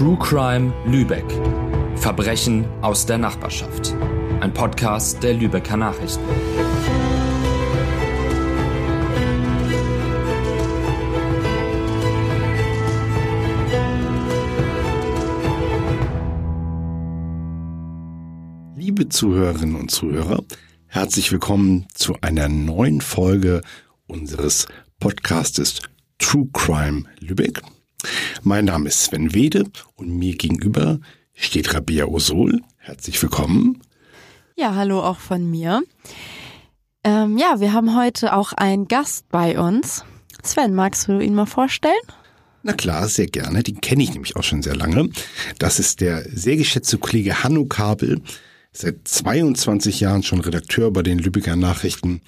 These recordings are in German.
True Crime Lübeck. Verbrechen aus der Nachbarschaft. Ein Podcast der Lübecker Nachrichten. Liebe Zuhörerinnen und Zuhörer, herzlich willkommen zu einer neuen Folge unseres Podcastes True Crime Lübeck. Mein Name ist Sven Wede und mir gegenüber steht Rabia Osol. Herzlich willkommen. Ja, hallo auch von mir. Ähm, ja, wir haben heute auch einen Gast bei uns. Sven, magst du ihn mal vorstellen? Na klar, sehr gerne. Den kenne ich nämlich auch schon sehr lange. Das ist der sehr geschätzte Kollege Hanno Kabel. Seit 22 Jahren schon Redakteur bei den Lübecker Nachrichten,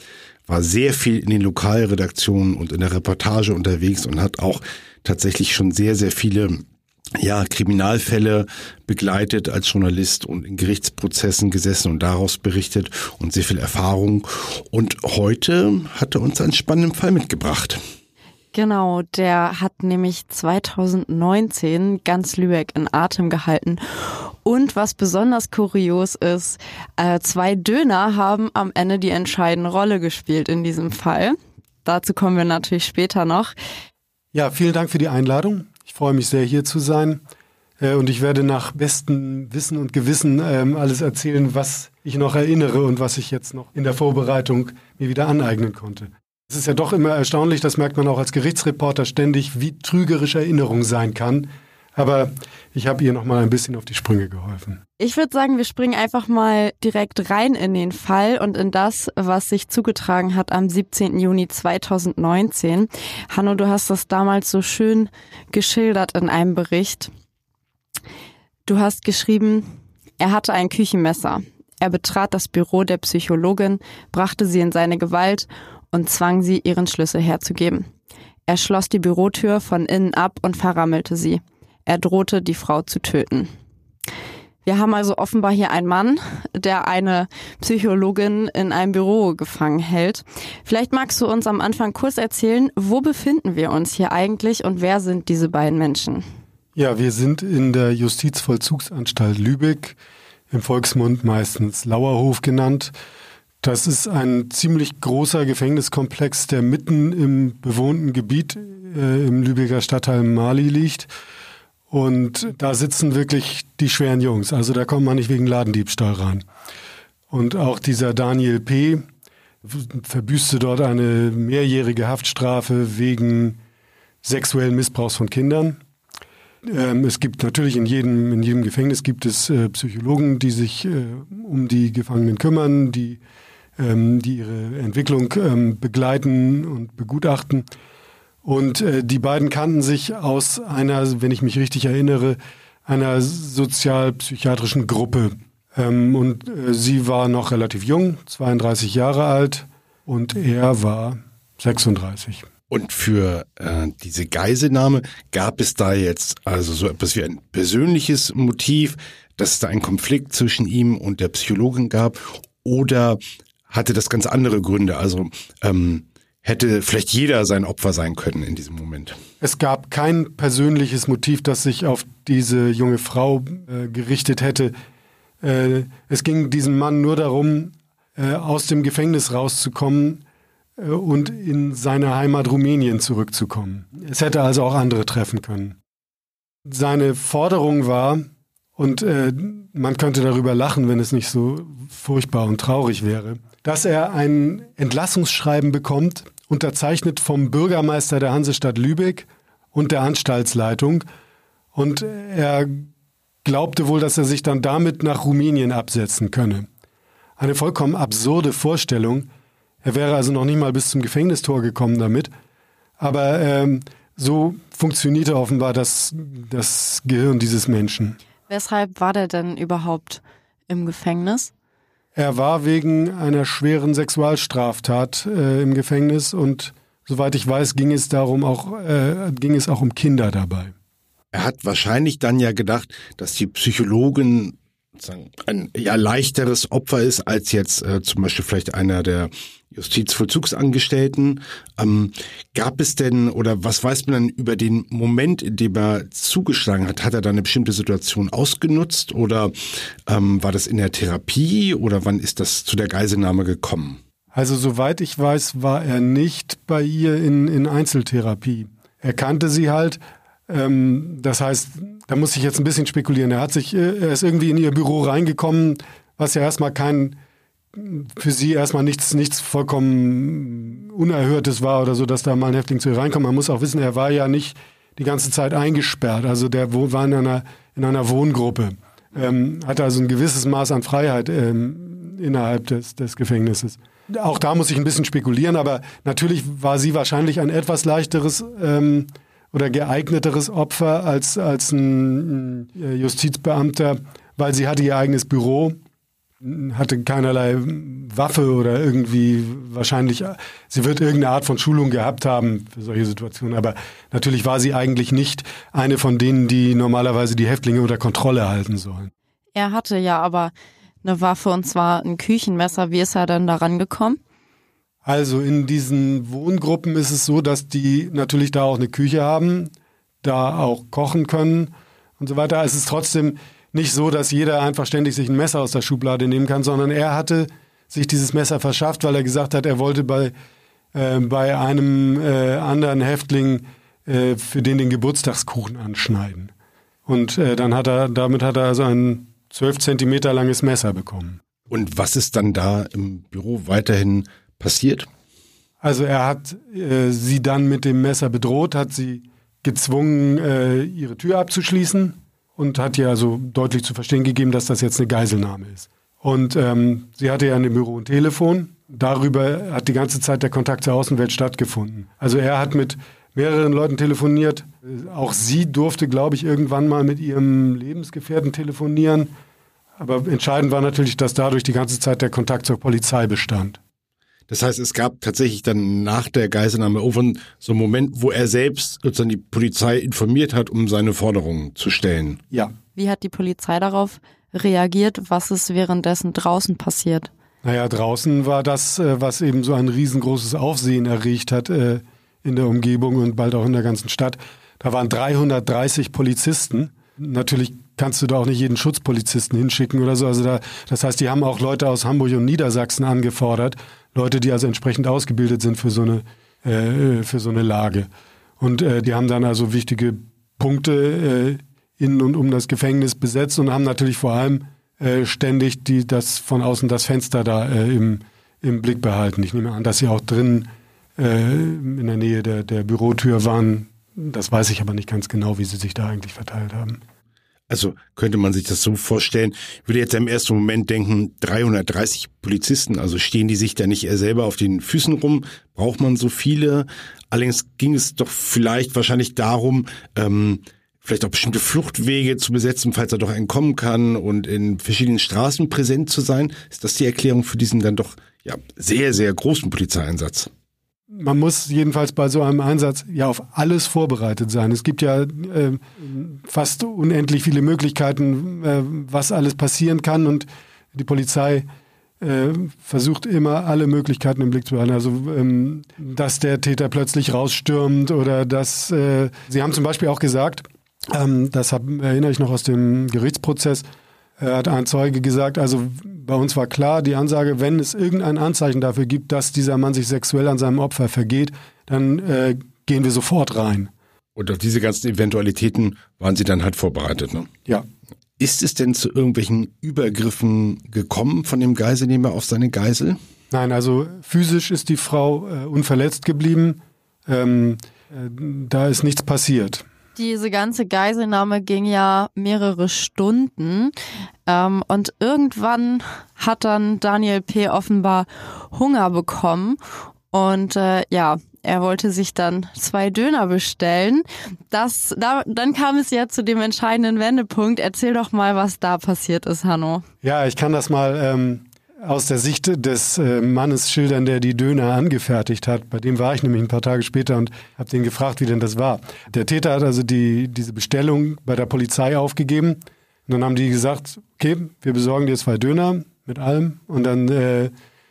war sehr viel in den Lokalredaktionen und in der Reportage unterwegs und hat auch tatsächlich schon sehr, sehr viele ja, Kriminalfälle begleitet als Journalist und in Gerichtsprozessen gesessen und daraus berichtet und sehr viel Erfahrung. Und heute hat er uns einen spannenden Fall mitgebracht. Genau, der hat nämlich 2019 ganz Lübeck in Atem gehalten. Und was besonders kurios ist, äh, zwei Döner haben am Ende die entscheidende Rolle gespielt in diesem Fall. Dazu kommen wir natürlich später noch. Ja, vielen Dank für die Einladung. Ich freue mich sehr, hier zu sein. Äh, und ich werde nach bestem Wissen und Gewissen ähm, alles erzählen, was ich noch erinnere und was ich jetzt noch in der Vorbereitung mir wieder aneignen konnte. Es ist ja doch immer erstaunlich, das merkt man auch als Gerichtsreporter ständig, wie trügerisch Erinnerung sein kann. Aber ich habe ihr noch mal ein bisschen auf die Sprünge geholfen. Ich würde sagen, wir springen einfach mal direkt rein in den Fall und in das, was sich zugetragen hat am 17. Juni 2019. Hanno, du hast das damals so schön geschildert in einem Bericht. Du hast geschrieben, er hatte ein Küchenmesser. Er betrat das Büro der Psychologin, brachte sie in seine Gewalt und zwang sie, ihren Schlüssel herzugeben. Er schloss die Bürotür von innen ab und verrammelte sie. Er drohte, die Frau zu töten. Wir haben also offenbar hier einen Mann, der eine Psychologin in einem Büro gefangen hält. Vielleicht magst du uns am Anfang kurz erzählen, wo befinden wir uns hier eigentlich und wer sind diese beiden Menschen? Ja, wir sind in der Justizvollzugsanstalt Lübeck, im Volksmund meistens Lauerhof genannt. Das ist ein ziemlich großer Gefängniskomplex, der mitten im bewohnten Gebiet äh, im Lübecker Stadtteil Mali liegt. Und da sitzen wirklich die schweren Jungs. Also da kommt man nicht wegen Ladendiebstahl rein. Und auch dieser Daniel P. verbüßte dort eine mehrjährige Haftstrafe wegen sexuellen Missbrauchs von Kindern. Ähm, es gibt natürlich in jedem, in jedem Gefängnis gibt es äh, Psychologen, die sich äh, um die Gefangenen kümmern, die, die ihre Entwicklung ähm, begleiten und begutachten. Und äh, die beiden kannten sich aus einer, wenn ich mich richtig erinnere, einer sozialpsychiatrischen Gruppe. Ähm, und äh, sie war noch relativ jung, 32 Jahre alt, und er war 36. Und für äh, diese Geiselnahme gab es da jetzt also so etwas wie ein persönliches Motiv, dass es da einen Konflikt zwischen ihm und der Psychologin gab, oder hatte das ganz andere Gründe? Also ähm, hätte vielleicht jeder sein Opfer sein können in diesem Moment. Es gab kein persönliches Motiv, das sich auf diese junge Frau äh, gerichtet hätte. Äh, es ging diesem Mann nur darum, äh, aus dem Gefängnis rauszukommen äh, und in seine Heimat Rumänien zurückzukommen. Es hätte also auch andere treffen können. Seine Forderung war, und äh, man könnte darüber lachen, wenn es nicht so furchtbar und traurig wäre, dass er ein Entlassungsschreiben bekommt, unterzeichnet vom Bürgermeister der Hansestadt Lübeck und der Anstaltsleitung. Und er glaubte wohl, dass er sich dann damit nach Rumänien absetzen könne. Eine vollkommen absurde Vorstellung. Er wäre also noch nicht mal bis zum Gefängnistor gekommen damit. Aber ähm, so funktionierte offenbar das, das Gehirn dieses Menschen. Weshalb war der denn überhaupt im Gefängnis? Er war wegen einer schweren Sexualstraftat äh, im Gefängnis und soweit ich weiß, ging es darum auch, äh, ging es auch um Kinder dabei. Er hat wahrscheinlich dann ja gedacht, dass die Psychologin ein ja leichteres Opfer ist als jetzt äh, zum Beispiel vielleicht einer der Justizvollzugsangestellten. Ähm, gab es denn oder was weiß man denn über den Moment, in dem er zugeschlagen hat? Hat er da eine bestimmte Situation ausgenutzt oder ähm, war das in der Therapie oder wann ist das zu der Geiselnahme gekommen? Also soweit ich weiß, war er nicht bei ihr in, in Einzeltherapie. Er kannte sie halt. Ähm, das heißt, da muss ich jetzt ein bisschen spekulieren. Er hat sich, äh, er ist irgendwie in ihr Büro reingekommen, was ja erstmal kein für sie erstmal nichts, nichts vollkommen Unerhörtes war oder so, dass da mal ein Häftling zu ihr reinkommt. Man muss auch wissen, er war ja nicht die ganze Zeit eingesperrt. Also der war in einer, in einer Wohngruppe. Ähm, hatte also ein gewisses Maß an Freiheit ähm, innerhalb des, des Gefängnisses. Auch da muss ich ein bisschen spekulieren, aber natürlich war sie wahrscheinlich ein etwas leichteres ähm, oder geeigneteres Opfer als, als ein Justizbeamter, weil sie hatte ihr eigenes Büro hatte keinerlei Waffe oder irgendwie wahrscheinlich, sie wird irgendeine Art von Schulung gehabt haben für solche Situationen, aber natürlich war sie eigentlich nicht eine von denen, die normalerweise die Häftlinge unter Kontrolle halten sollen. Er hatte ja aber eine Waffe und zwar ein Küchenmesser. Wie ist er dann daran gekommen? Also in diesen Wohngruppen ist es so, dass die natürlich da auch eine Küche haben, da auch kochen können und so weiter. Es ist trotzdem, nicht so, dass jeder einfach ständig sich ein Messer aus der Schublade nehmen kann, sondern er hatte sich dieses Messer verschafft, weil er gesagt hat, er wollte bei, äh, bei einem äh, anderen Häftling äh, für den den Geburtstagskuchen anschneiden. Und äh, dann hat er, damit hat er also ein zwölf Zentimeter langes Messer bekommen. Und was ist dann da im Büro weiterhin passiert? Also er hat äh, sie dann mit dem Messer bedroht, hat sie gezwungen, äh, ihre Tür abzuschließen und hat ihr also deutlich zu verstehen gegeben, dass das jetzt eine Geiselnahme ist. Und ähm, sie hatte ja in dem Büro ein Telefon. Darüber hat die ganze Zeit der Kontakt zur Außenwelt stattgefunden. Also er hat mit mehreren Leuten telefoniert. Auch sie durfte, glaube ich, irgendwann mal mit ihrem Lebensgefährten telefonieren. Aber entscheidend war natürlich, dass dadurch die ganze Zeit der Kontakt zur Polizei bestand. Das heißt, es gab tatsächlich dann nach der Geiselnahme irgendwann so einen Moment, wo er selbst sozusagen die Polizei informiert hat, um seine Forderungen zu stellen. Ja. Wie hat die Polizei darauf reagiert? Was ist währenddessen draußen passiert? Naja, draußen war das, äh, was eben so ein riesengroßes Aufsehen erregt hat äh, in der Umgebung und bald auch in der ganzen Stadt. Da waren 330 Polizisten. Natürlich kannst du da auch nicht jeden Schutzpolizisten hinschicken oder so. Also da, das heißt, die haben auch Leute aus Hamburg und Niedersachsen angefordert, Leute, die also entsprechend ausgebildet sind für so eine, äh, für so eine Lage. Und äh, die haben dann also wichtige Punkte äh, in und um das Gefängnis besetzt und haben natürlich vor allem äh, ständig die, das von außen das Fenster da äh, im, im Blick behalten. Ich nehme an, dass sie auch drin äh, in der Nähe der, der Bürotür waren. Das weiß ich aber nicht ganz genau, wie sie sich da eigentlich verteilt haben. Also könnte man sich das so vorstellen, ich würde jetzt im ersten Moment denken, 330 Polizisten, also stehen die sich da nicht eher selber auf den Füßen rum? Braucht man so viele? Allerdings ging es doch vielleicht wahrscheinlich darum, ähm, vielleicht auch bestimmte Fluchtwege zu besetzen, falls er doch entkommen kann und in verschiedenen Straßen präsent zu sein. Ist das die Erklärung für diesen dann doch ja sehr, sehr großen Polizeieinsatz? Man muss jedenfalls bei so einem Einsatz ja auf alles vorbereitet sein. Es gibt ja äh, fast unendlich viele Möglichkeiten, äh, was alles passieren kann und die Polizei äh, versucht immer alle Möglichkeiten im Blick zu behalten. Also ähm, dass der Täter plötzlich rausstürmt oder dass äh, Sie haben zum Beispiel auch gesagt, ähm, das erinnere ich noch aus dem Gerichtsprozess, hat ein Zeuge gesagt, also bei uns war klar die Ansage, wenn es irgendein Anzeichen dafür gibt, dass dieser Mann sich sexuell an seinem Opfer vergeht, dann äh, gehen wir sofort rein. Und auf diese ganzen Eventualitäten waren Sie dann halt vorbereitet, ne? Ja. Ist es denn zu irgendwelchen Übergriffen gekommen von dem Geiselnehmer auf seine Geisel? Nein, also physisch ist die Frau äh, unverletzt geblieben. Ähm, äh, da ist nichts passiert. Diese ganze Geiselnahme ging ja mehrere Stunden ähm, und irgendwann hat dann Daniel P. offenbar Hunger bekommen und äh, ja, er wollte sich dann zwei Döner bestellen. Das, da, dann kam es ja zu dem entscheidenden Wendepunkt. Erzähl doch mal, was da passiert ist, Hanno. Ja, ich kann das mal ähm, aus der Sicht des äh, Mannes schildern, der die Döner angefertigt hat. Bei dem war ich nämlich ein paar Tage später und habe den gefragt, wie denn das war. Der Täter hat also die, diese Bestellung bei der Polizei aufgegeben. Und dann haben die gesagt, okay, wir besorgen dir zwei Döner mit allem. Und dann äh,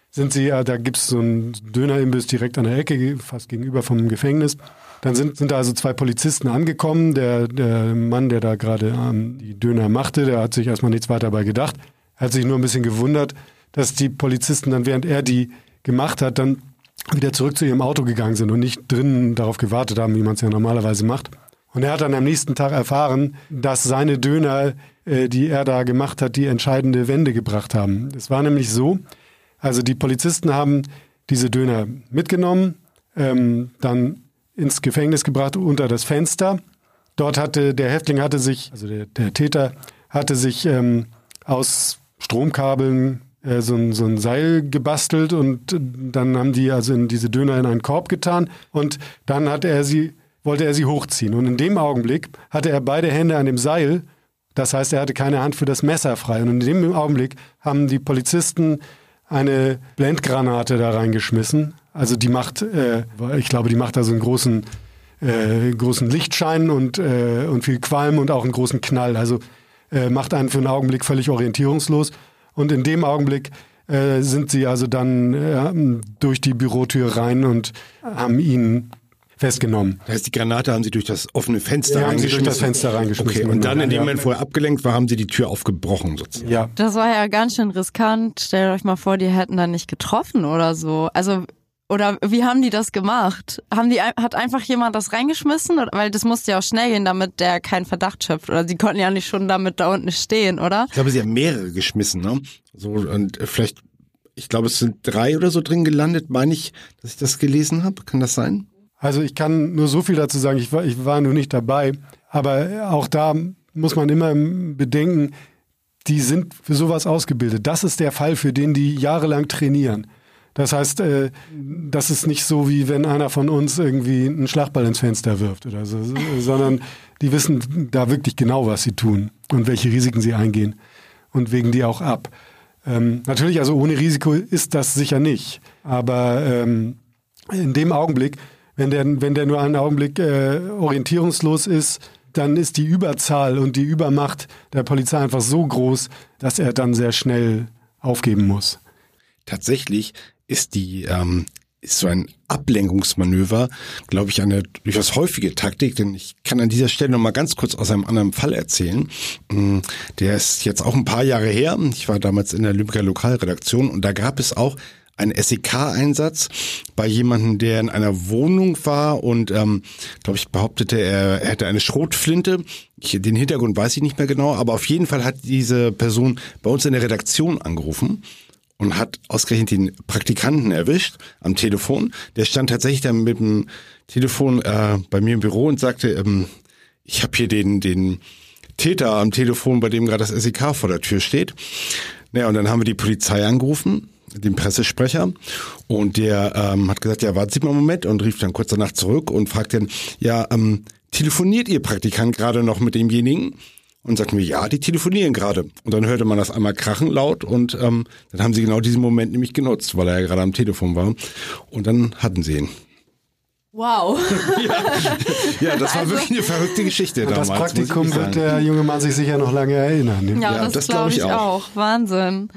sind sie, ja, da gibt's so einen Dönerimbiss direkt an der Ecke, fast gegenüber vom Gefängnis. Dann sind, sind da also zwei Polizisten angekommen. Der, der Mann, der da gerade ähm, die Döner machte, der hat sich erstmal nichts weiter dabei gedacht. Er hat sich nur ein bisschen gewundert, dass die Polizisten dann, während er die gemacht hat, dann wieder zurück zu ihrem Auto gegangen sind und nicht drinnen darauf gewartet haben, wie man es ja normalerweise macht. Und er hat dann am nächsten Tag erfahren, dass seine Döner, äh, die er da gemacht hat, die entscheidende Wende gebracht haben. Es war nämlich so, also die Polizisten haben diese Döner mitgenommen, ähm, dann ins Gefängnis gebracht unter das Fenster. Dort hatte der Häftling hatte sich, also der, der Täter hatte sich ähm, aus Stromkabeln äh, so, ein, so ein Seil gebastelt und dann haben die also in diese Döner in einen Korb getan und dann hat er sie, wollte er sie hochziehen. Und in dem Augenblick hatte er beide Hände an dem Seil. Das heißt, er hatte keine Hand für das Messer frei. Und in dem Augenblick haben die Polizisten eine Blendgranate da reingeschmissen. Also die macht, äh, ich glaube, die macht da so einen großen, äh, großen Lichtschein und, äh, und viel Qualm und auch einen großen Knall. Also äh, macht einen für einen Augenblick völlig orientierungslos. Und in dem Augenblick äh, sind sie also dann äh, durch die Bürotür rein und haben ihn festgenommen. Das heißt, die Granate haben sie durch das offene Fenster Ja, haben sie durch das Fenster reingeschmissen. Okay, und dann in dem Ja. Moment, wo er abgelenkt war, haben sie die Tür aufgebrochen sozusagen. Ja. Das war ja ganz schön riskant. Stellt euch mal vor, die hätten da nicht getroffen oder so. Also, oder wie haben die das gemacht? Haben die, hat einfach jemand das reingeschmissen? Weil das musste ja auch schnell gehen, damit der keinen Verdacht schöpft. Oder sie konnten ja nicht schon damit da unten stehen, oder? Ich glaube, sie haben mehrere geschmissen, ne? So, und äh, vielleicht, ich glaube, es sind drei oder so drin gelandet, meine ich, dass ich das gelesen habe. Kann das sein? Also ich kann nur so viel dazu sagen, ich war, ich war nur nicht dabei, aber auch da muss man immer bedenken, die sind für sowas ausgebildet. Das ist der Fall, für den die jahrelang trainieren. Das heißt, äh, das ist nicht so, wie wenn einer von uns irgendwie einen Schlagball ins Fenster wirft oder so, sondern die wissen da wirklich genau, was sie tun und welche Risiken sie eingehen und wägen die auch ab. Ähm, natürlich, also ohne Risiko ist das sicher nicht, aber ähm, in dem Augenblick, wenn der, wenn der nur einen Augenblick äh, orientierungslos ist, dann ist die Überzahl und die Übermacht der Polizei einfach so groß, dass er dann sehr schnell aufgeben muss. Tatsächlich ist die, ähm, ist so ein Ablenkungsmanöver, glaube ich, eine durchaus häufige Taktik, denn ich kann an dieser Stelle noch mal ganz kurz aus einem anderen Fall erzählen. Mm, Der ist jetzt auch ein paar Jahre her. Ich war damals in der Lübecker Lokalredaktion und da gab es auch einen SEK-Einsatz bei jemandem, der in einer Wohnung war und, ähm, glaube ich, behauptete, er, hätte eine Schrotflinte. Ich, den Hintergrund weiß ich nicht mehr genau, aber auf jeden Fall hat diese Person bei uns in der Redaktion angerufen und hat ausgerechnet den Praktikanten erwischt am Telefon. Der stand tatsächlich dann mit dem Telefon äh, bei mir im Büro und sagte, ähm, ich habe hier den, den Täter am Telefon, bei dem gerade das SEK vor der Tür steht. Naja, und dann haben wir die Polizei angerufen, den Pressesprecher, und der ähm, hat gesagt, ja, warten Sie mal einen Moment und rief dann kurz danach zurück und fragt dann, ja, ähm, telefoniert Ihr Praktikant gerade noch mit demjenigen? Und sagten wir, ja, die telefonieren gerade. Und dann hörte man das einmal krachen laut und ähm, dann haben sie genau diesen Moment nämlich genutzt, weil er ja gerade am Telefon war. Und dann hatten sie ihn. Wow. Ja, das war Also- wirklich eine verrückte Geschichte Und damals. das Praktikum wird der junge Mann sich sicher noch lange erinnern. Ja, Ja, das, das glaub glaube ich ich auch. auch. Wahnsinn.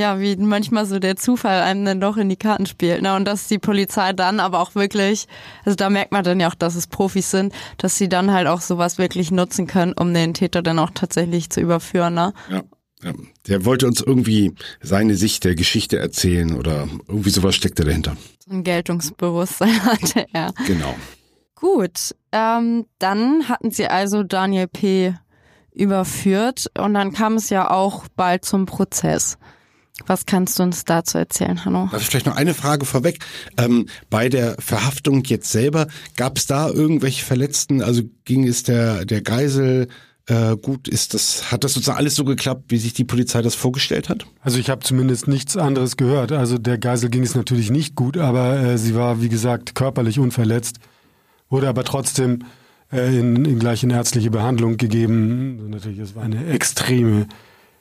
Ja, wie manchmal so der Zufall einem dann doch in die Karten spielt. Ne? Und dass die Polizei dann aber auch wirklich, also da merkt man dann ja auch, dass es Profis sind, dass sie dann halt auch sowas wirklich nutzen können, um den Täter dann auch tatsächlich zu überführen. Ne? Ja, ja. Der wollte uns irgendwie seine Sicht der Geschichte erzählen oder irgendwie sowas steckte dahinter. So ein Geltungsbewusstsein hatte er. Genau. Gut, ähm, dann hatten sie also Daniel P. überführt und dann kam es ja auch bald zum Prozess. Was kannst du uns dazu erzählen, Hanno? Ich vielleicht noch eine Frage vorweg? Ähm, bei der Verhaftung jetzt selber, gab es da irgendwelche Verletzten? Also ging es der, der Geisel äh, gut? Ist das, hat das sozusagen alles so geklappt, wie sich die Polizei das vorgestellt hat? Also ich habe zumindest nichts anderes gehört. Also der Geisel ging es natürlich nicht gut, aber äh, sie war, wie gesagt, körperlich unverletzt, wurde aber trotzdem äh, in, in gleich in ärztliche Behandlung gegeben. Also natürlich, es war eine extreme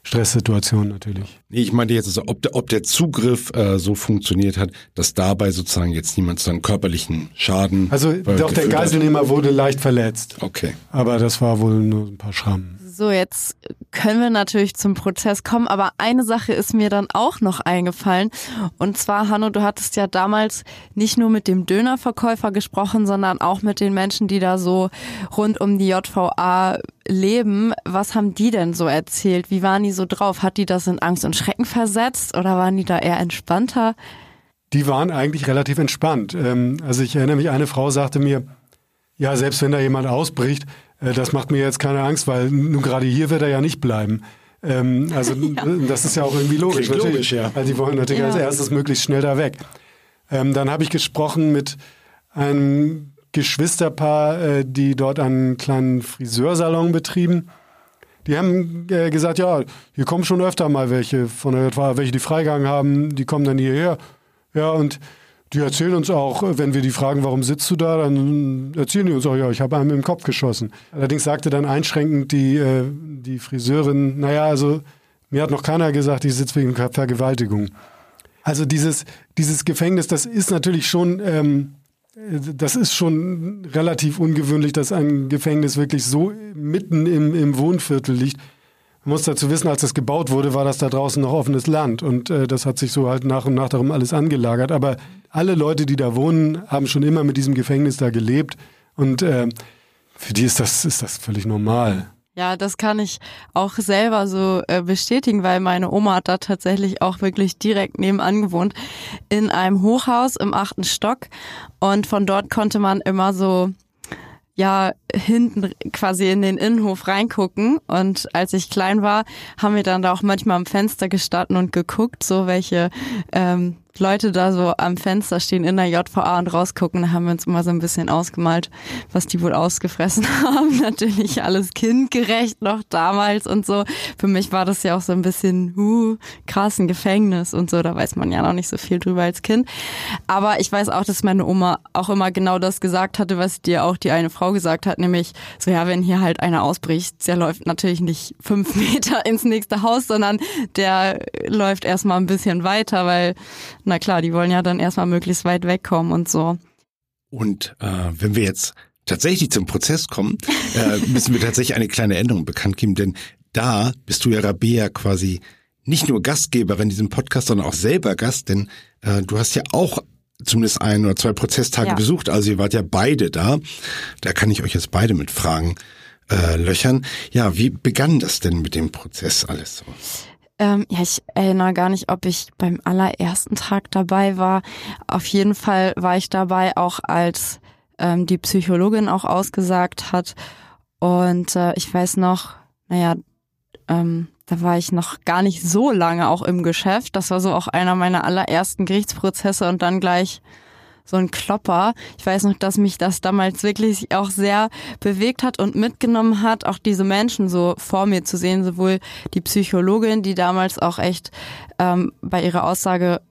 Stresssituation natürlich. Nee, ich meinte jetzt, also, ob, der, ob der Zugriff äh, so funktioniert hat, dass dabei sozusagen jetzt niemand so einen körperlichen Schaden. Also doch der Geiselnehmer wurde leicht verletzt. Okay. Aber das war wohl nur ein paar Schrammen. So, jetzt können wir natürlich zum Prozess kommen, aber eine Sache ist mir dann auch noch eingefallen. Und zwar, Hanno, du hattest ja damals nicht nur mit dem Dönerverkäufer gesprochen, sondern auch mit den Menschen, die da so rund um die JVA leben. Was haben die denn so erzählt? Wie waren die so drauf? Hat die das in Angst und Schrecken versetzt oder waren die da eher entspannter? Die waren eigentlich relativ entspannt. Ähm, also ich erinnere mich, eine Frau sagte mir, ja, selbst wenn da jemand ausbricht, das macht mir jetzt keine Angst, weil nun gerade hier wird er ja nicht bleiben. Ähm, also ja. das ist ja auch irgendwie logisch. Klingt logisch, ja. Weil die wollen natürlich ja. als erstes möglichst schnell da weg. Ähm, dann habe ich gesprochen mit einem Geschwisterpaar, äh, die dort einen kleinen Friseursalon betrieben. Die haben äh, gesagt, ja, hier kommen schon öfter mal welche von der JVA, welche die Freigang haben, die kommen dann hierher. Ja, und die erzählen uns auch, wenn wir die fragen, warum sitzt du da, dann erzählen die uns auch, ja, ich habe einem im Kopf geschossen. Allerdings sagte dann einschränkend die, äh, die Friseurin, naja, also mir hat noch keiner gesagt, ich sitze wegen Vergewaltigung. Also dieses, dieses Gefängnis, das ist natürlich schon, ähm, das ist schon relativ ungewöhnlich, dass ein Gefängnis wirklich so mitten im, im Wohnviertel liegt. Muss dazu wissen, als das gebaut wurde, war das da draußen noch offenes Land und äh, das hat sich so halt nach und nach darum alles angelagert. Aber alle Leute, die da wohnen, haben schon immer mit diesem Gefängnis da gelebt und äh, für die ist das, ist das völlig normal. Ja, das kann ich auch selber so äh, bestätigen, weil meine Oma hat da tatsächlich auch wirklich direkt nebenan gewohnt in einem Hochhaus im achten Stock und von dort konnte man immer so ja hinten quasi in den Innenhof reingucken. Und als ich klein war, haben wir dann da auch manchmal am Fenster gestanden und geguckt, so welche ähm, Leute da so am Fenster stehen in der JVA und rausgucken, da haben wir uns immer so ein bisschen ausgemalt, was die wohl ausgefressen haben. Natürlich alles kindgerecht noch damals und so. Für mich war das ja auch so ein bisschen, uh, krass, ein Gefängnis und so. Da weiß man ja noch nicht so viel drüber als Kind. Aber ich weiß auch, dass meine Oma auch immer genau das gesagt hatte, was dir auch die eine Frau gesagt hat, nämlich so, ja, wenn hier halt einer ausbricht, der läuft natürlich nicht fünf Meter ins nächste Haus, sondern der läuft erstmal ein bisschen weiter, weil na klar, die wollen ja dann erstmal möglichst weit wegkommen und so. Und äh, wenn wir jetzt tatsächlich zum Prozess kommen, äh, müssen wir tatsächlich eine kleine Änderung bekannt geben, denn da bist du ja Rabea quasi nicht nur Gastgeberin in diesem Podcast, sondern auch selber Gast, denn äh, du hast ja auch zumindest ein oder zwei Prozesstage ja. besucht, also ihr wart ja beide da. Da kann ich euch jetzt beide mit Fragen äh, löchern. Ja, wie begann das denn mit dem Prozess alles so? Ähm, ja, ich erinnere gar nicht, ob ich beim allerersten Tag dabei war. Auf jeden Fall war ich dabei, auch als ähm, die Psychologin auch ausgesagt hat. Und äh, ich weiß noch, naja, ähm, da war ich noch gar nicht so lange auch im Geschäft. Das war so auch einer meiner allerersten Gerichtsprozesse und dann gleich so ein Klopper. Ich weiß noch, dass mich das damals wirklich auch sehr bewegt hat und mitgenommen hat, auch diese Menschen so vor mir zu sehen, sowohl die Psychologin, die damals auch echt ähm, bei ihrer Aussage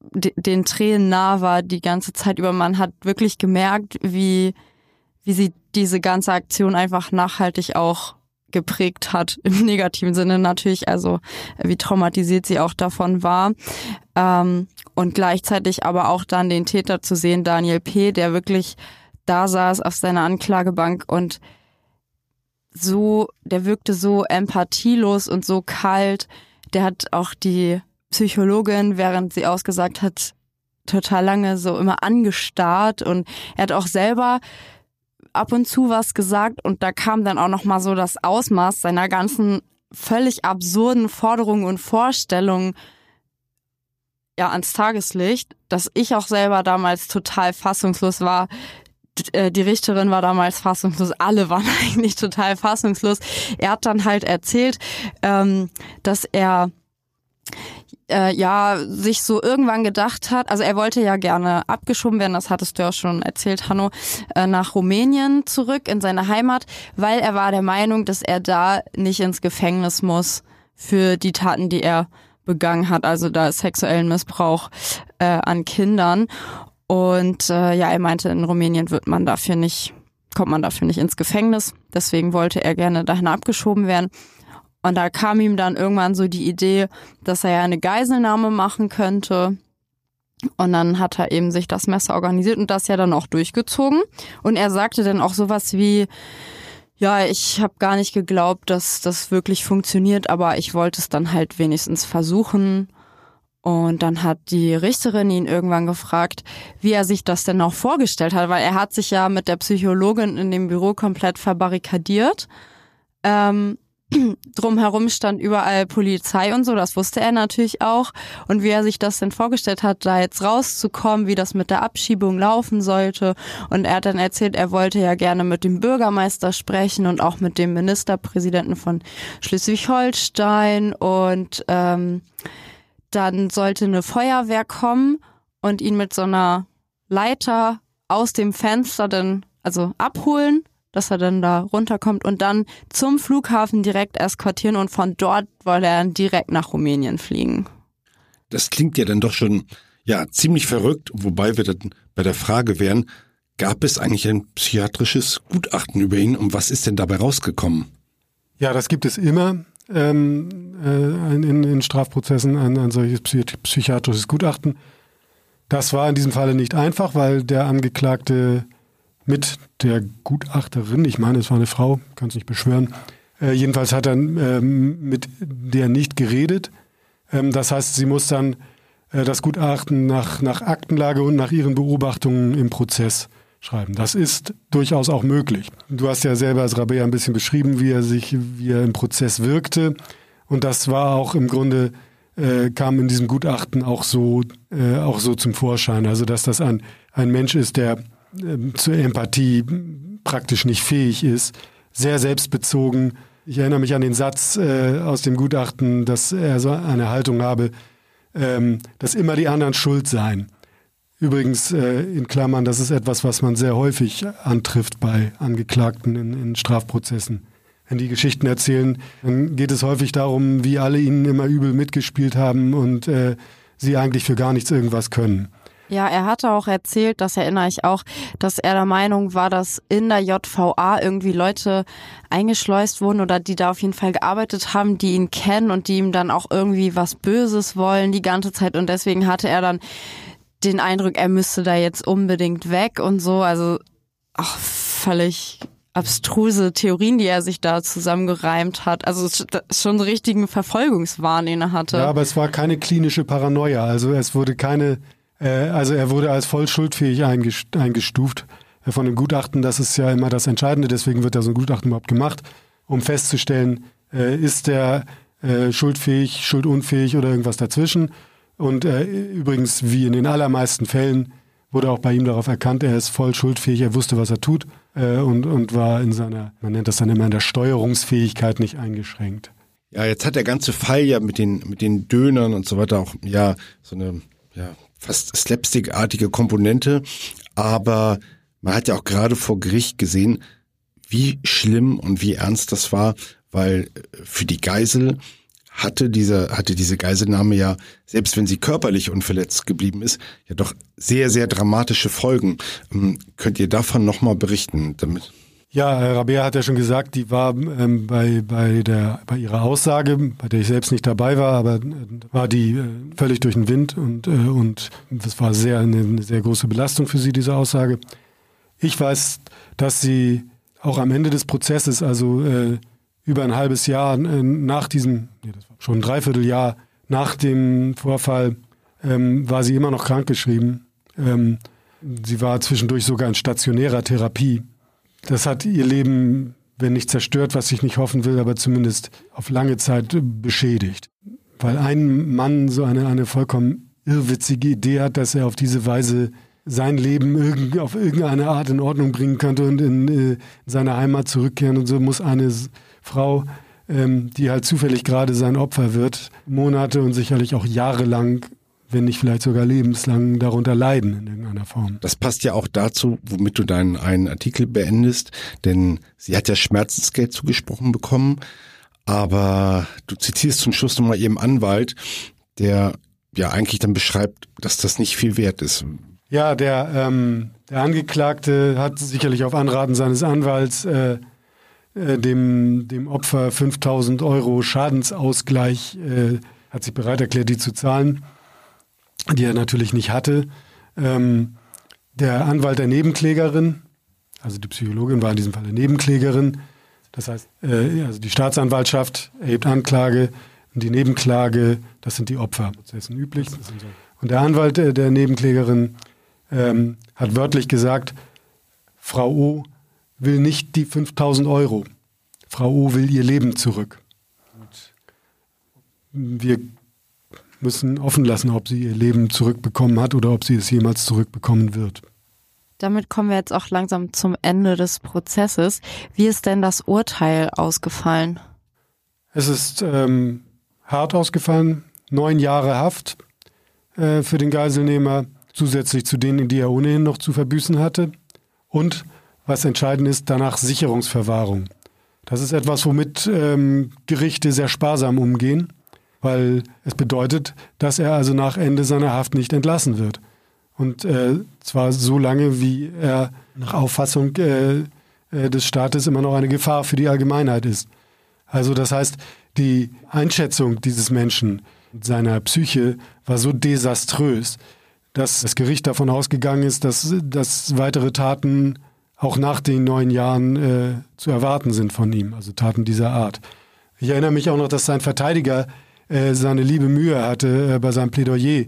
den Tränen nah war die ganze Zeit über. Man hat wirklich gemerkt, wie, wie sie diese ganze Aktion einfach nachhaltig auch geprägt hat, im negativen Sinne natürlich, also wie traumatisiert sie auch davon war. Ähm, und gleichzeitig aber auch dann den Täter zu sehen, Daniel P., der wirklich da saß auf seiner Anklagebank und so, der wirkte so empathielos und so kalt. Der hat auch die Psychologin, während sie ausgesagt hat, total lange so immer angestarrt und er hat auch selber ab und zu was gesagt und da kam dann auch noch mal so das Ausmaß seiner ganzen völlig absurden Forderungen und Vorstellungen ja ans Tageslicht, dass ich auch selber damals total fassungslos war. Äh, die Richterin war damals fassungslos, alle waren eigentlich total fassungslos. Er hat dann halt erzählt, ähm, dass er äh, ja sich so irgendwann gedacht hat, also er wollte ja gerne abgeschoben werden, das hattest du ja schon erzählt, Hanno, äh, nach Rumänien zurück in seine Heimat, weil er war der Meinung, dass er da nicht ins Gefängnis muss für die Taten, die er begangen hat, also da sexuellen Missbrauch äh, an Kindern. Und äh, ja, er meinte, in Rumänien wird man dafür nicht, kommt man dafür nicht ins Gefängnis. Deswegen wollte er gerne dahin abgeschoben werden. Und da kam ihm dann irgendwann so die Idee, dass er ja eine Geiselnahme machen könnte. Und dann hat er eben sich das Messer organisiert und das ja dann auch durchgezogen. Und er sagte dann auch sowas wie, ja, ich habe gar nicht geglaubt, dass das wirklich funktioniert, aber ich wollte es dann halt wenigstens versuchen. Und dann hat die Richterin ihn irgendwann gefragt, wie er sich das denn auch vorgestellt hat, weil er hat sich ja mit der Psychologin in dem Büro komplett verbarrikadiert. Ähm, drumherum stand überall Polizei und so, das wusste er natürlich auch. Und wie er sich das denn vorgestellt hat, da jetzt rauszukommen, wie das mit der Abschiebung laufen sollte. Und er hat dann erzählt, er wollte ja gerne mit dem Bürgermeister sprechen und auch mit dem Ministerpräsidenten von Schleswig-Holstein. Und ähm, dann sollte eine Feuerwehr kommen und ihn mit so einer Leiter aus dem Fenster dann also abholen dass er dann da runterkommt und dann zum Flughafen direkt eskortieren und von dort wollte er dann direkt nach Rumänien fliegen. Das klingt ja dann doch schon ja ziemlich verrückt, wobei wir dann bei der Frage wären, gab es eigentlich ein psychiatrisches Gutachten über ihn und was ist denn dabei rausgekommen? Ja, das gibt es immer ähm, äh, in, in, Strafprozessen ein, ein solches psychiatrisches Gutachten. Das war in diesem Falle nicht einfach, weil der Angeklagte mit der Gutachterin, ich meine, es war eine Frau, kann es nicht beschwören, äh, jedenfalls hat er ähm, mit der nicht geredet. Ähm, das heißt, sie muss dann äh, das Gutachten nach, nach Aktenlage und nach ihren Beobachtungen im Prozess schreiben. Das ist durchaus auch möglich. Du hast ja selber als Rabea ein bisschen beschrieben, wie er sich, wie er im Prozess wirkte. Und das war auch im Grunde, äh, kam in diesem Gutachten auch so, äh, auch so zum Vorschein. Also, dass das ein, ein Mensch ist, der äh, zur Empathie praktisch nicht fähig ist, sehr selbstbezogen. Ich erinnere mich an den Satz äh, aus dem Gutachten, dass er so eine Haltung habe, ähm, dass immer die anderen schuld seien. Übrigens äh, in Klammern, das ist etwas, was man sehr häufig antrifft bei Angeklagten in, in Strafprozessen. Wenn die Geschichten erzählen, dann geht es häufig darum, wie alle ihnen immer übel mitgespielt haben und äh, sie eigentlich für gar nichts irgendwas können. Ja, er hatte auch erzählt, das erinnere ich auch, dass er der Meinung war, dass in der JVA irgendwie Leute eingeschleust wurden oder die da auf jeden Fall gearbeitet haben, die ihn kennen und die ihm dann auch irgendwie was Böses wollen die ganze Zeit. Und deswegen hatte er dann den Eindruck, er müsste da jetzt unbedingt weg und so. Also ach, völlig abstruse Theorien, die er sich da zusammengereimt hat. Also schon richtigen Verfolgungswahn, den er hatte. Ja, aber es war keine klinische Paranoia. Also es wurde keine also er wurde als voll schuldfähig eingestuft äh, von dem Gutachten. Das ist ja immer das Entscheidende. Deswegen wird ja so ein Gutachten überhaupt gemacht, um festzustellen, äh, ist der schuldfähig, schuldunfähig oder irgendwas dazwischen. Und übrigens, wie in den allermeisten Fällen, wurde auch bei ihm darauf erkannt, er ist voll schuldfähig, er wusste, was er tut und, und war in seiner, man nennt das dann immer in der Steuerungsfähigkeit nicht eingeschränkt. Ja, jetzt hat der ganze Fall ja mit den, mit den Dönern und so weiter auch, ja, so eine, ja, fast slapstickartige Komponente, aber man hat ja auch gerade vor Gericht gesehen, wie schlimm und wie ernst das war, weil äh, für die Geisel hatte diese, hatte diese Geiselnahme ja, selbst wenn sie körperlich unverletzt geblieben ist, ja doch sehr, sehr dramatische Folgen. Ähm, könnt ihr davon nochmal berichten, damit? Ja, Rabea hat ja schon gesagt, die war ähm, bei, bei, der, bei ihrer Aussage, bei der ich selbst nicht dabei war, aber äh, war die äh, völlig durch den Wind und, äh, und das war sehr, eine, eine sehr große Belastung für sie, diese Aussage. Ich weiß, dass sie auch am Ende des Prozesses, also äh, über ein halbes Jahr äh, nach diesem, nee, das war schon ein Dreivierteljahr nach dem Vorfall, ähm, war sie immer noch krankgeschrieben. Ähm, sie war zwischendurch sogar in stationärer Therapie. Das hat ihr Leben, wenn nicht zerstört, was ich nicht hoffen will, aber zumindest auf lange Zeit beschädigt. Weil ein Mann so eine, eine vollkommen irrwitzige Idee hat, dass er auf diese Weise sein Leben irgend, auf irgendeine Art in Ordnung bringen könnte und in, äh, in seine Heimat zurückkehren. Und so muss eine Frau, ähm, die halt zufällig gerade sein Opfer wird, Monate und sicherlich auch jahrelang wenn nicht vielleicht sogar lebenslang darunter leiden in irgendeiner Form. Das passt ja auch dazu, womit du deinen einen Artikel beendest, denn sie hat ja Schmerzensgeld zugesprochen bekommen, aber du zitierst zum Schluss nochmal ihrem Anwalt, der ja eigentlich dann beschreibt, dass das nicht viel wert ist. Ja, der, ähm, der Angeklagte hat sicherlich auf Anraten seines Anwalts äh, äh, dem, dem Opfer 5000 Euro Schadensausgleich, äh, hat sich bereit erklärt, die zu zahlen, die er natürlich nicht hatte. Ähm, der Anwalt der Nebenklägerin, also die Psychologin war in diesem Fall eine Nebenklägerin, das heißt, äh, also die Staatsanwaltschaft erhebt Anklage und die Nebenklage, das sind die Opfer. Das ist üblich. Und der Anwalt äh, der Nebenklägerin ähm, hat wörtlich gesagt, Frau O will nicht die 5000 Euro. Frau O will ihr Leben zurück. Wir müssen offen lassen, ob sie ihr Leben zurückbekommen hat oder ob sie es jemals zurückbekommen wird. Damit kommen wir jetzt auch langsam zum Ende des Prozesses. Wie ist denn das Urteil ausgefallen? Es ist ähm, hart ausgefallen. Neun Jahre Haft äh, für den Geiselnehmer, zusätzlich zu denen, die er ohnehin noch zu verbüßen hatte. Und, was entscheidend ist, danach Sicherungsverwahrung. Das ist etwas, womit ähm, Gerichte sehr sparsam umgehen, weil es bedeutet, dass er also nach Ende seiner Haft nicht entlassen wird. Und äh, zwar so lange, wie er nach Auffassung äh, äh, des Staates immer noch eine Gefahr für die Allgemeinheit ist. Also das heißt, die Einschätzung dieses Menschen, seiner Psyche, war so desaströs, dass das Gericht davon ausgegangen ist, dass, dass weitere Taten auch nach den neun Jahren äh, zu erwarten sind von ihm, also Taten dieser Art. Ich erinnere mich auch noch, dass sein Verteidiger äh, seine liebe Mühe hatte äh, bei seinem Plädoyer,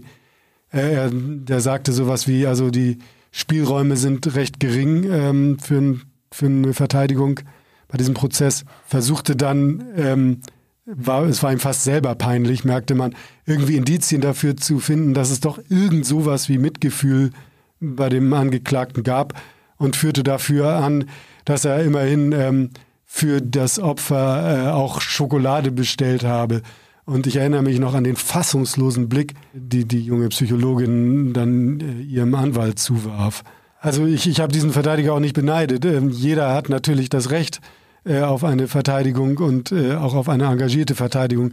äh, er, der sagte sowas wie, also die Spielräume sind recht gering ähm, für, für eine Verteidigung bei diesem Prozess. Versuchte dann, ähm, war, es war ihm fast selber peinlich, merkte man, irgendwie Indizien dafür zu finden, dass es doch irgend sowas wie Mitgefühl bei dem Angeklagten gab und führte dafür an, dass er immerhin ähm, für das Opfer äh, auch Schokolade bestellt habe. Und ich erinnere mich noch an den fassungslosen Blick, die die junge Psychologin dann äh, ihrem Anwalt zuwarf. Also ich, ich habe diesen Verteidiger auch nicht beneidet. Ähm, jeder hat natürlich das Recht äh, auf eine Verteidigung und äh, auch auf eine engagierte Verteidigung.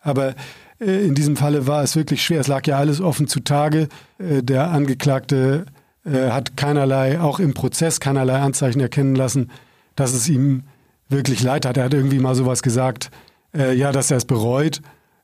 Aber in diesem Falle war es wirklich schwer. Es lag ja alles offen zutage. Der Angeklagte hat keinerlei, auch im Prozess keinerlei Anzeichen erkennen lassen, dass es ihm wirklich leid hat. Er hat irgendwie mal sowas gesagt, äh, ja, dass er es bereut,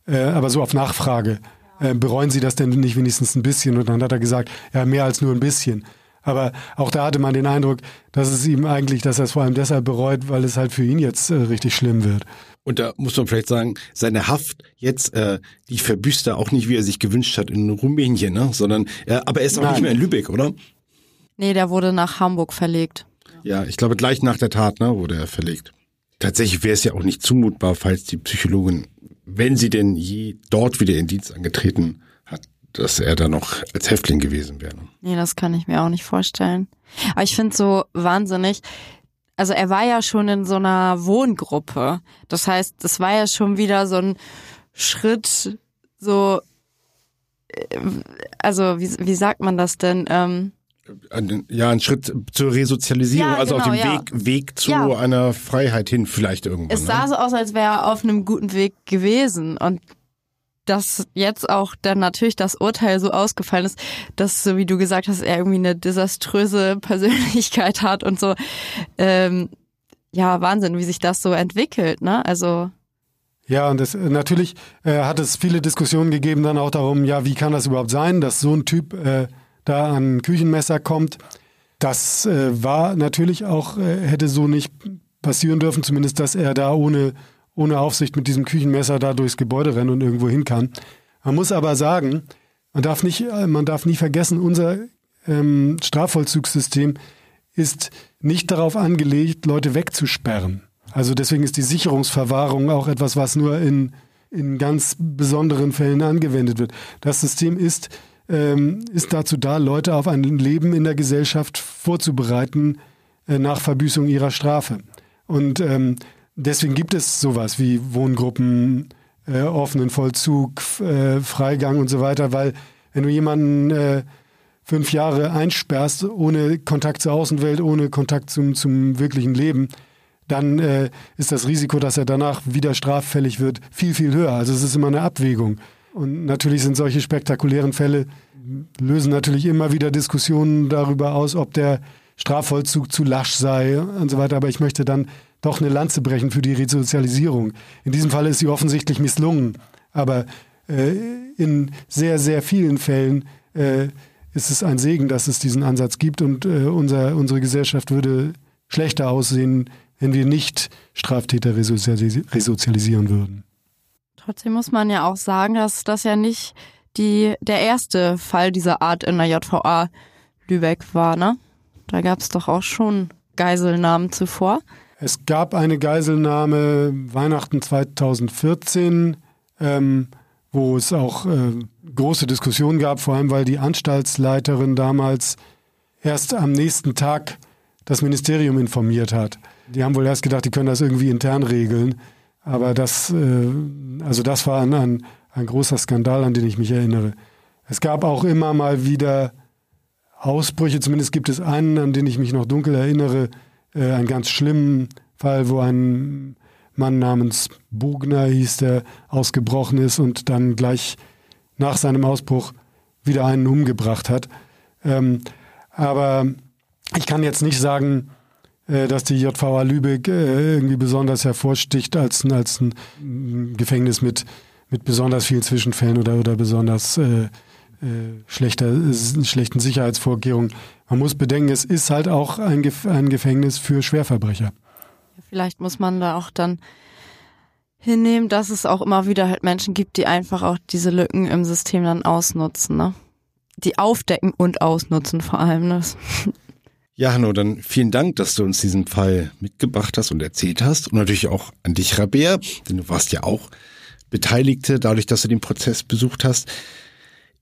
äh, aber so auf Nachfrage. Äh, bereuen Sie das denn nicht wenigstens ein bisschen? Und dann hat er gesagt, ja, mehr als nur ein bisschen. Aber auch da hatte man den Eindruck, dass es ihm eigentlich, dass er es vor allem deshalb bereut, weil es halt für ihn jetzt äh, richtig schlimm wird. Und da muss man vielleicht sagen, seine Haft jetzt, äh, die verbüßt er auch nicht, wie er sich gewünscht hat in Rumänien, ne? sondern, äh, aber er ist auch Nein. nicht mehr in Lübeck, oder? Nee, der wurde nach Hamburg verlegt. Ja, ich glaube gleich nach der Tat, ne, wurde er verlegt tatsächlich wäre es ja auch nicht zumutbar, falls die Psychologin, wenn sie denn je dort wieder in Dienst angetreten hat, dass er da noch als Häftling gewesen wäre. Nee, das kann ich mir auch nicht vorstellen. Aber ich finde so wahnsinnig, also er war ja schon in so einer Wohngruppe. Das heißt, das war ja schon wieder so ein Schritt, so, äh, also wie, wie sagt man das denn? Ähm, ja, ein Schritt zur Resozialisierung, ja, also genau, auf dem ja. Weg, Weg zu ja. einer Freiheit hin vielleicht irgendwann. Es sah ne? so aus, als wäre er auf einem guten Weg gewesen und dass jetzt auch dann natürlich das Urteil so ausgefallen ist, dass, so wie du gesagt hast, er irgendwie eine desaströse Persönlichkeit hat und so. Ähm, ja, Wahnsinn, wie sich das so entwickelt, ne? Also. Ja, und das, natürlich äh, hat es viele Diskussionen gegeben dann auch darum, ja, wie kann das überhaupt sein, dass so ein Typ äh, da an Küchenmesser kommt. Das äh, war natürlich auch, äh, hätte so nicht passieren dürfen, zumindest, dass er da ohne, ohne Aufsicht mit diesem Küchenmesser da durchs Gebäude rennt und irgendwo hin kann. Man muss aber sagen, man darf nicht, äh, man darf nie vergessen, unser ähm, Strafvollzugssystem ist nicht darauf angelegt, Leute wegzusperren. Also deswegen ist die Sicherungsverwahrung auch etwas, was nur in, in ganz besonderen Fällen angewendet wird. Das System ist ähm, ist dazu da, Leute auf ein Leben in der Gesellschaft vorzubereiten äh, nach Verbüßung ihrer Strafe. Und ähm, deswegen gibt es sowas wie Wohngruppen, äh, offenen Vollzug, äh, Freigang und so weiter, weil wenn du jemanden äh, fünf Jahre einsperrst, ohne Kontakt zur Außenwelt, ohne Kontakt zum, zum wirklichen Leben, dann äh, ist das Risiko, dass er danach wieder straffällig wird, viel, viel höher. Also es ist immer eine Abwägung. Und natürlich sind solche spektakulären Fälle, lösen natürlich immer wieder Diskussionen darüber aus, ob der Strafvollzug zu lasch sei und so weiter. Aber ich möchte dann doch eine Lanze brechen für die Resozialisierung. In diesem Fall ist sie offensichtlich misslungen, aber äh, in sehr, sehr vielen Fällen äh, ist es ein Segen, dass es diesen Ansatz gibt und äh, unser, unsere Gesellschaft würde schlechter aussehen, wenn wir nicht Straftäter resozialisieren würden. Trotzdem muss man ja auch sagen, dass das ja nicht die, der erste Fall dieser Art in der JVA Lübeck war, ne? Da gab es doch auch schon Geiselnahmen zuvor. Es gab eine Geiselnahme Weihnachten 2014, ähm, wo es auch äh, große Diskussionen gab, vor allem weil die Anstaltsleiterin damals erst am nächsten Tag das Ministerium informiert hat. Die haben wohl erst gedacht, die können das irgendwie intern regeln. Aber das, äh, also das war ein, ein, ein großer Skandal, an den ich mich erinnere. Es gab auch immer mal wieder Ausbrüche, zumindest gibt es einen, an den ich mich noch dunkel erinnere, äh, einen ganz schlimmen Fall, wo ein Mann namens Bugner hieß, der ausgebrochen ist und dann gleich nach seinem Ausbruch wieder einen umgebracht hat. Ähm, aber ich kann jetzt nicht sagen, dass die JVA Lübeck äh, irgendwie besonders hervorsticht als, als ein Gefängnis mit, mit besonders vielen Zwischenfällen oder, oder besonders äh, äh, schlechter, schlechten Sicherheitsvorkehrungen. Man muss bedenken, es ist halt auch ein Gefängnis für Schwerverbrecher. Vielleicht muss man da auch dann hinnehmen, dass es auch immer wieder halt Menschen gibt, die einfach auch diese Lücken im System dann ausnutzen, ne? Die aufdecken und ausnutzen vor allem. Ne? Ja, Hanno, dann vielen Dank, dass du uns diesen Fall mitgebracht hast und erzählt hast. Und natürlich auch an dich, Rabea, denn du warst ja auch Beteiligte, dadurch, dass du den Prozess besucht hast.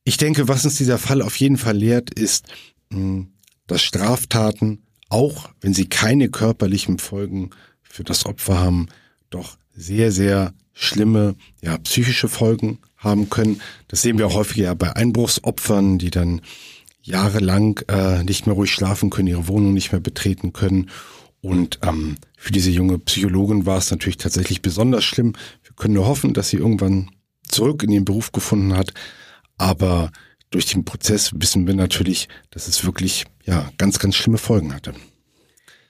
Ich denke, was uns dieser Fall auf jeden Fall lehrt, ist, hm, dass Straftaten, auch wenn sie keine körperlichen Folgen für das Opfer haben, doch sehr, sehr schlimme, ja, psychische Folgen haben können. Das sehen wir auch häufiger bei Einbruchsopfern, die dann jahrelang äh, nicht mehr ruhig schlafen können, ihre Wohnung nicht mehr betreten können. Und ähm, für diese junge Psychologin war es natürlich tatsächlich besonders schlimm. Wir können nur hoffen, dass sie irgendwann zurück in ihren Beruf gefunden hat. Aber durch den Prozess wissen wir natürlich, dass es wirklich ja ganz, ganz schlimme Folgen hatte.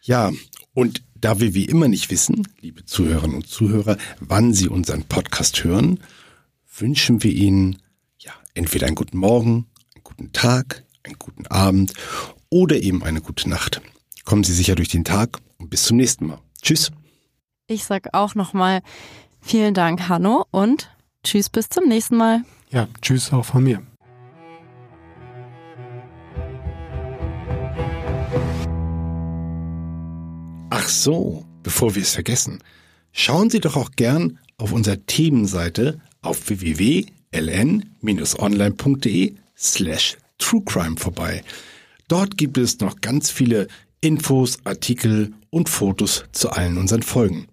Ja, und da wir wie immer nicht wissen, liebe Zuhörerinnen und Zuhörer, wann Sie unseren Podcast hören, wünschen wir Ihnen ja entweder einen guten Morgen, einen guten Tag, einen guten Abend oder eben eine gute Nacht. Kommen Sie sicher durch den Tag und bis zum nächsten Mal. Tschüss. Ich sag auch nochmal vielen Dank, Hanno, und tschüss bis zum nächsten Mal. Ja, tschüss auch von mir. Ach so, bevor wir es vergessen, schauen Sie doch auch gern auf unserer Themenseite auf www.ln-online.de slash truecrime vorbei. Dort gibt es noch ganz viele Infos, Artikel und Fotos zu allen unseren Folgen.